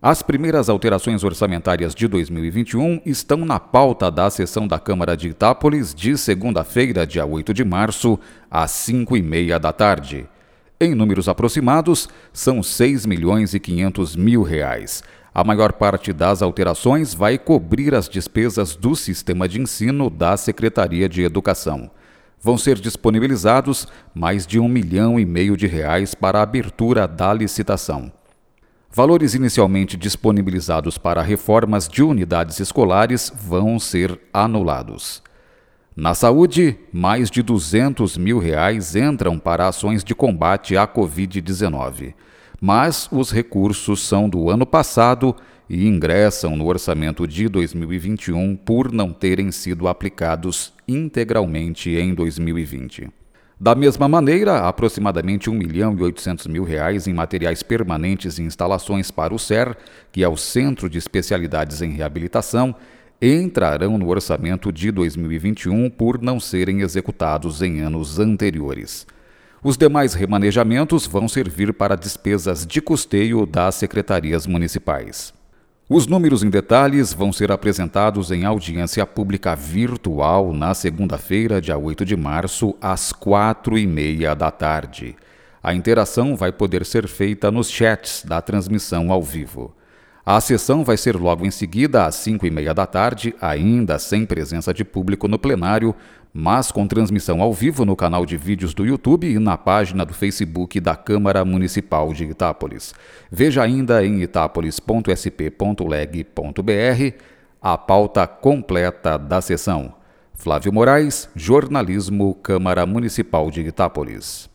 As primeiras alterações orçamentárias de 2021 estão na pauta da sessão da Câmara de Itápolis de segunda-feira, dia 8 de março, às 5 e meia da tarde. Em números aproximados, são 6 milhões e 500 mil reais. A maior parte das alterações vai cobrir as despesas do sistema de ensino da Secretaria de Educação. Vão ser disponibilizados mais de um milhão e meio de reais para a abertura da licitação. Valores inicialmente disponibilizados para reformas de unidades escolares vão ser anulados. Na saúde, mais de 200 mil reais entram para ações de combate à Covid-19. Mas os recursos são do ano passado e ingressam no orçamento de 2021 por não terem sido aplicados integralmente em 2020. Da mesma maneira, aproximadamente 1 milhão e 800 mil reais em materiais permanentes e instalações para o SER, que é o Centro de Especialidades em Reabilitação, entrarão no orçamento de 2021 por não serem executados em anos anteriores. Os demais remanejamentos vão servir para despesas de custeio das secretarias municipais. Os números em detalhes vão ser apresentados em audiência pública virtual na segunda-feira, dia 8 de março, às quatro e meia da tarde. A interação vai poder ser feita nos chats da transmissão ao vivo. A sessão vai ser logo em seguida, às 5 e meia da tarde, ainda sem presença de público no plenário, mas com transmissão ao vivo no canal de vídeos do YouTube e na página do Facebook da Câmara Municipal de Itápolis. Veja ainda em itápolis.sp.leg.br a pauta completa da sessão. Flávio Moraes, Jornalismo, Câmara Municipal de Itápolis.